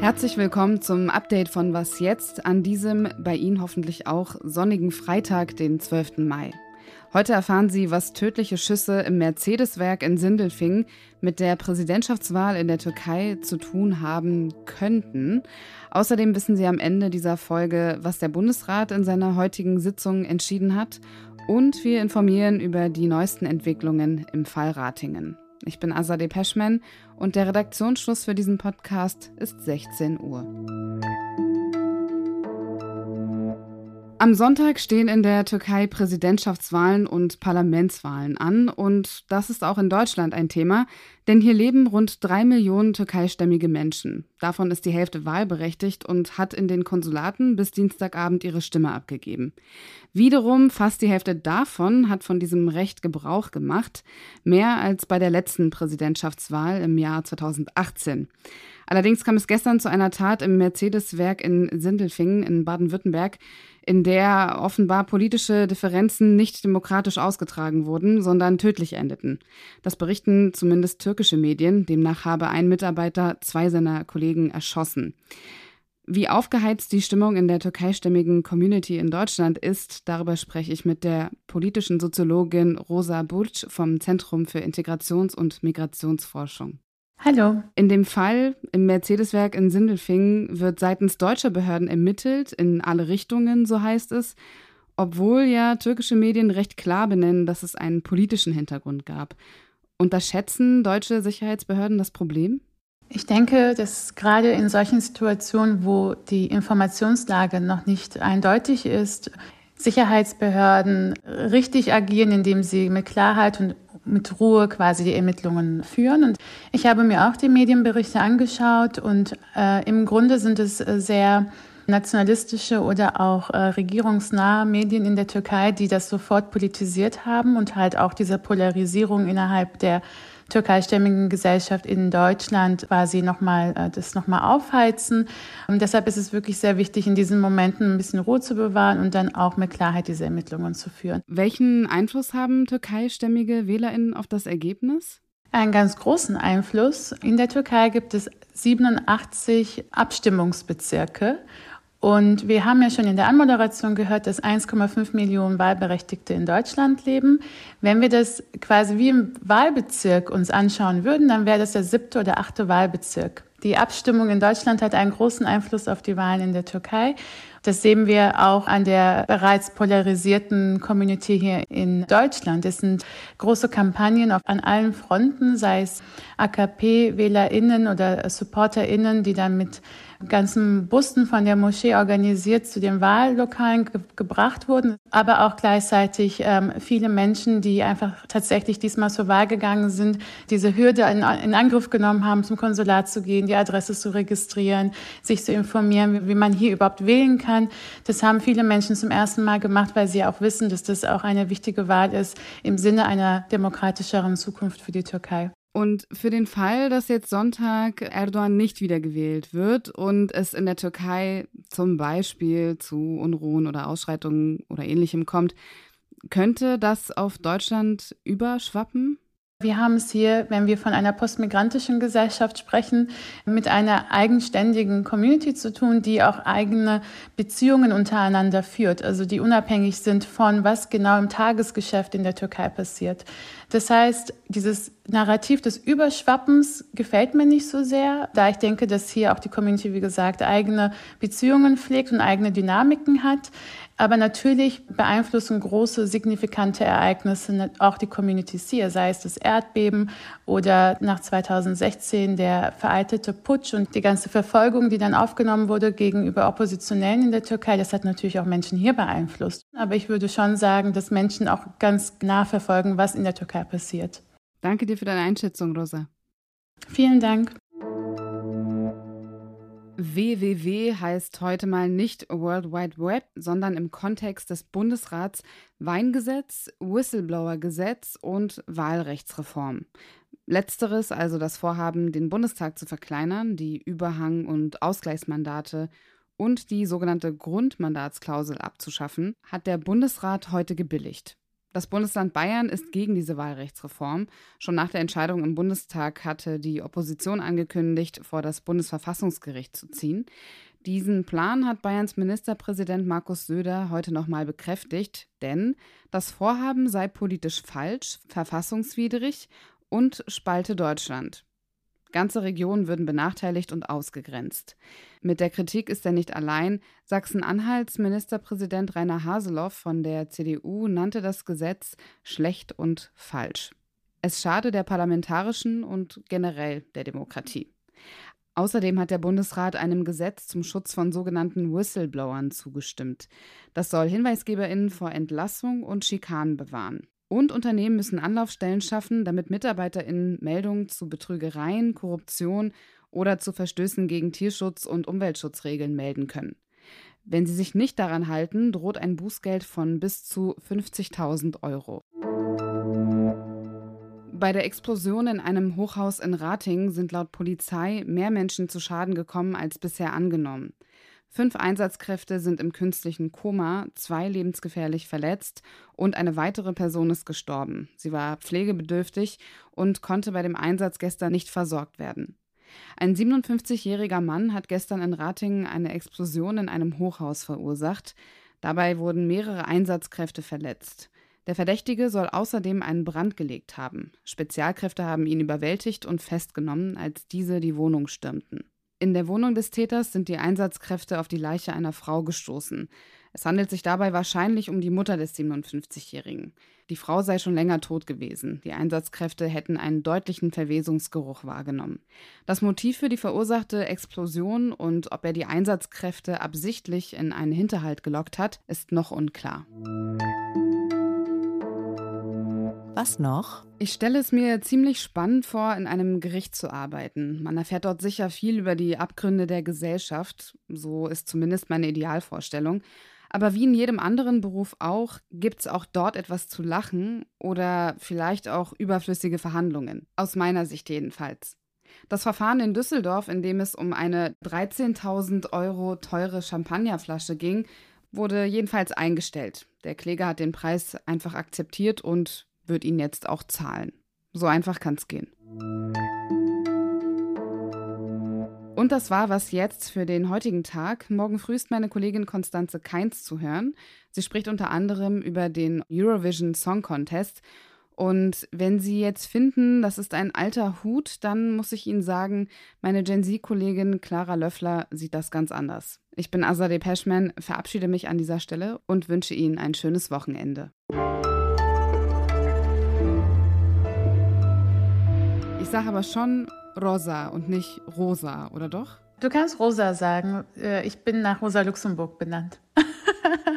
Herzlich willkommen zum Update von Was jetzt an diesem bei Ihnen hoffentlich auch sonnigen Freitag, den 12. Mai. Heute erfahren Sie, was tödliche Schüsse im Mercedes-Werk in Sindelfingen mit der Präsidentschaftswahl in der Türkei zu tun haben könnten. Außerdem wissen Sie am Ende dieser Folge, was der Bundesrat in seiner heutigen Sitzung entschieden hat. Und wir informieren über die neuesten Entwicklungen im Fall Ratingen. Ich bin Azadeh Peschman und der Redaktionsschluss für diesen Podcast ist 16 Uhr. Am Sonntag stehen in der Türkei Präsidentschaftswahlen und Parlamentswahlen an und das ist auch in Deutschland ein Thema, denn hier leben rund drei Millionen türkeistämmige Menschen. Davon ist die Hälfte wahlberechtigt und hat in den Konsulaten bis Dienstagabend ihre Stimme abgegeben. Wiederum fast die Hälfte davon hat von diesem Recht Gebrauch gemacht, mehr als bei der letzten Präsidentschaftswahl im Jahr 2018. Allerdings kam es gestern zu einer Tat im Mercedes-Werk in Sindelfingen in Baden-Württemberg, in der offenbar politische Differenzen nicht demokratisch ausgetragen wurden, sondern tödlich endeten. Das berichten zumindest türkische Medien. Demnach habe ein Mitarbeiter zwei seiner Kollegen erschossen. Wie aufgeheizt die Stimmung in der türkeistämmigen Community in Deutschland ist, darüber spreche ich mit der politischen Soziologin Rosa Burc vom Zentrum für Integrations- und Migrationsforschung. Hallo. In dem Fall im Mercedes-Werk in Sindelfingen wird seitens deutscher Behörden ermittelt, in alle Richtungen, so heißt es, obwohl ja türkische Medien recht klar benennen, dass es einen politischen Hintergrund gab. Unterschätzen deutsche Sicherheitsbehörden das Problem? Ich denke, dass gerade in solchen Situationen, wo die Informationslage noch nicht eindeutig ist, Sicherheitsbehörden richtig agieren, indem sie mit Klarheit und mit Ruhe quasi die Ermittlungen führen. Und ich habe mir auch die Medienberichte angeschaut und äh, im Grunde sind es äh, sehr nationalistische oder auch äh, regierungsnahe Medien in der Türkei, die das sofort politisiert haben und halt auch diese Polarisierung innerhalb der türkeistämmigen Gesellschaft in Deutschland quasi nochmal, äh, das nochmal aufheizen. Und deshalb ist es wirklich sehr wichtig, in diesen Momenten ein bisschen Ruhe zu bewahren und dann auch mit Klarheit diese Ermittlungen zu führen. Welchen Einfluss haben türkeistämmige WählerInnen auf das Ergebnis? Einen ganz großen Einfluss. In der Türkei gibt es 87 Abstimmungsbezirke und wir haben ja schon in der Anmoderation gehört, dass 1,5 Millionen Wahlberechtigte in Deutschland leben. Wenn wir das quasi wie im Wahlbezirk uns anschauen würden, dann wäre das der siebte oder achte Wahlbezirk. Die Abstimmung in Deutschland hat einen großen Einfluss auf die Wahlen in der Türkei. Das sehen wir auch an der bereits polarisierten Community hier in Deutschland. Es sind große Kampagnen an allen Fronten, sei es AKP-WählerInnen oder SupporterInnen, die dann mit ganzen Bussen von der Moschee organisiert zu den Wahllokalen ge gebracht wurden, aber auch gleichzeitig ähm, viele Menschen, die einfach tatsächlich diesmal zur Wahl gegangen sind, diese Hürde in, in, Angriff genommen haben, zum Konsulat zu gehen, Adresse zu registrieren, sich zu informieren, wie man hier überhaupt wählen kann. Das haben viele Menschen zum ersten Mal gemacht, weil sie auch wissen, dass das auch eine wichtige Wahl ist im Sinne einer demokratischeren Zukunft für die Türkei. Und für den Fall, dass jetzt Sonntag Erdogan nicht wiedergewählt wird und es in der Türkei zum Beispiel zu Unruhen oder Ausschreitungen oder ähnlichem kommt, könnte das auf Deutschland überschwappen? Wir haben es hier, wenn wir von einer postmigrantischen Gesellschaft sprechen, mit einer eigenständigen Community zu tun, die auch eigene Beziehungen untereinander führt, also die unabhängig sind von, was genau im Tagesgeschäft in der Türkei passiert. Das heißt, dieses Narrativ des Überschwappens gefällt mir nicht so sehr, da ich denke, dass hier auch die Community, wie gesagt, eigene Beziehungen pflegt und eigene Dynamiken hat. Aber natürlich beeinflussen große, signifikante Ereignisse auch die Communities hier, sei es das Erdbeben oder nach 2016 der vereitelte Putsch und die ganze Verfolgung, die dann aufgenommen wurde gegenüber Oppositionellen in der Türkei. Das hat natürlich auch Menschen hier beeinflusst. Aber ich würde schon sagen, dass Menschen auch ganz nah verfolgen, was in der Türkei passiert. Danke dir für deine Einschätzung, Rosa. Vielen Dank. WWW heißt heute mal nicht World Wide Web, sondern im Kontext des Bundesrats Weingesetz, Whistleblower-Gesetz und Wahlrechtsreform. Letzteres, also das Vorhaben, den Bundestag zu verkleinern, die Überhang- und Ausgleichsmandate und die sogenannte Grundmandatsklausel abzuschaffen, hat der Bundesrat heute gebilligt. Das Bundesland Bayern ist gegen diese Wahlrechtsreform. Schon nach der Entscheidung im Bundestag hatte die Opposition angekündigt, vor das Bundesverfassungsgericht zu ziehen. Diesen Plan hat Bayerns Ministerpräsident Markus Söder heute nochmal bekräftigt, denn das Vorhaben sei politisch falsch, verfassungswidrig und spalte Deutschland. Ganze Regionen würden benachteiligt und ausgegrenzt. Mit der Kritik ist er nicht allein. Sachsen-Anhalts Ministerpräsident Rainer Haseloff von der CDU nannte das Gesetz schlecht und falsch. Es schade der parlamentarischen und generell der Demokratie. Außerdem hat der Bundesrat einem Gesetz zum Schutz von sogenannten Whistleblowern zugestimmt. Das soll Hinweisgeberinnen vor Entlassung und Schikanen bewahren. Und Unternehmen müssen Anlaufstellen schaffen, damit MitarbeiterInnen Meldungen zu Betrügereien, Korruption oder zu Verstößen gegen Tierschutz- und Umweltschutzregeln melden können. Wenn sie sich nicht daran halten, droht ein Bußgeld von bis zu 50.000 Euro. Bei der Explosion in einem Hochhaus in Rating sind laut Polizei mehr Menschen zu Schaden gekommen als bisher angenommen. Fünf Einsatzkräfte sind im künstlichen Koma, zwei lebensgefährlich verletzt und eine weitere Person ist gestorben. Sie war pflegebedürftig und konnte bei dem Einsatz gestern nicht versorgt werden. Ein 57-jähriger Mann hat gestern in Ratingen eine Explosion in einem Hochhaus verursacht. Dabei wurden mehrere Einsatzkräfte verletzt. Der Verdächtige soll außerdem einen Brand gelegt haben. Spezialkräfte haben ihn überwältigt und festgenommen, als diese die Wohnung stürmten. In der Wohnung des Täters sind die Einsatzkräfte auf die Leiche einer Frau gestoßen. Es handelt sich dabei wahrscheinlich um die Mutter des 57-Jährigen. Die Frau sei schon länger tot gewesen. Die Einsatzkräfte hätten einen deutlichen Verwesungsgeruch wahrgenommen. Das Motiv für die verursachte Explosion und ob er die Einsatzkräfte absichtlich in einen Hinterhalt gelockt hat, ist noch unklar. Was noch? Ich stelle es mir ziemlich spannend vor, in einem Gericht zu arbeiten. Man erfährt dort sicher viel über die Abgründe der Gesellschaft. So ist zumindest meine Idealvorstellung. Aber wie in jedem anderen Beruf auch, gibt es auch dort etwas zu lachen oder vielleicht auch überflüssige Verhandlungen. Aus meiner Sicht jedenfalls. Das Verfahren in Düsseldorf, in dem es um eine 13.000 Euro teure Champagnerflasche ging, wurde jedenfalls eingestellt. Der Kläger hat den Preis einfach akzeptiert und wird ihn jetzt auch zahlen. So einfach kann es gehen. Und das war was jetzt für den heutigen Tag. Morgen früh ist meine Kollegin Konstanze Keins zu hören. Sie spricht unter anderem über den Eurovision Song Contest. Und wenn Sie jetzt finden, das ist ein alter Hut, dann muss ich Ihnen sagen, meine Gen Z-Kollegin Clara Löffler sieht das ganz anders. Ich bin Azadeh Peschman, verabschiede mich an dieser Stelle und wünsche Ihnen ein schönes Wochenende. Sage aber schon Rosa und nicht Rosa, oder doch? Du kannst Rosa sagen. Äh, ich bin nach Rosa Luxemburg benannt.